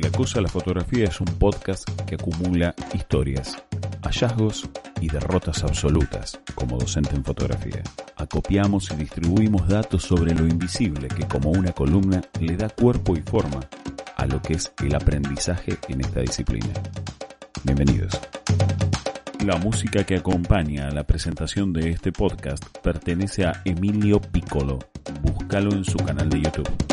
La Cosa la Fotografía es un podcast que acumula historias, hallazgos y derrotas absolutas como docente en fotografía. Acopiamos y distribuimos datos sobre lo invisible que como una columna le da cuerpo y forma a lo que es el aprendizaje en esta disciplina. Bienvenidos. La música que acompaña a la presentación de este podcast pertenece a Emilio Piccolo. Búscalo en su canal de YouTube.